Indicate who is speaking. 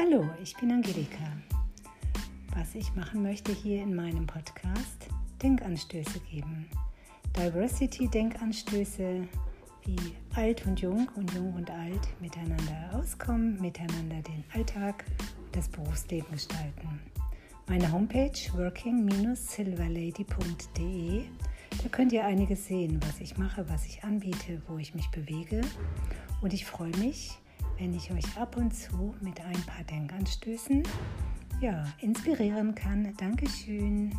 Speaker 1: Hallo, ich bin Angelika. Was ich machen möchte hier in meinem Podcast, Denkanstöße geben. Diversity-Denkanstöße, wie alt und jung und jung und alt miteinander auskommen, miteinander den Alltag das Berufsleben gestalten. Meine Homepage working-silverlady.de, da könnt ihr einiges sehen, was ich mache, was ich anbiete, wo ich mich bewege. Und ich freue mich, wenn ich euch ab und zu mit ein paar Denkanstößen ja, inspirieren kann. Dankeschön.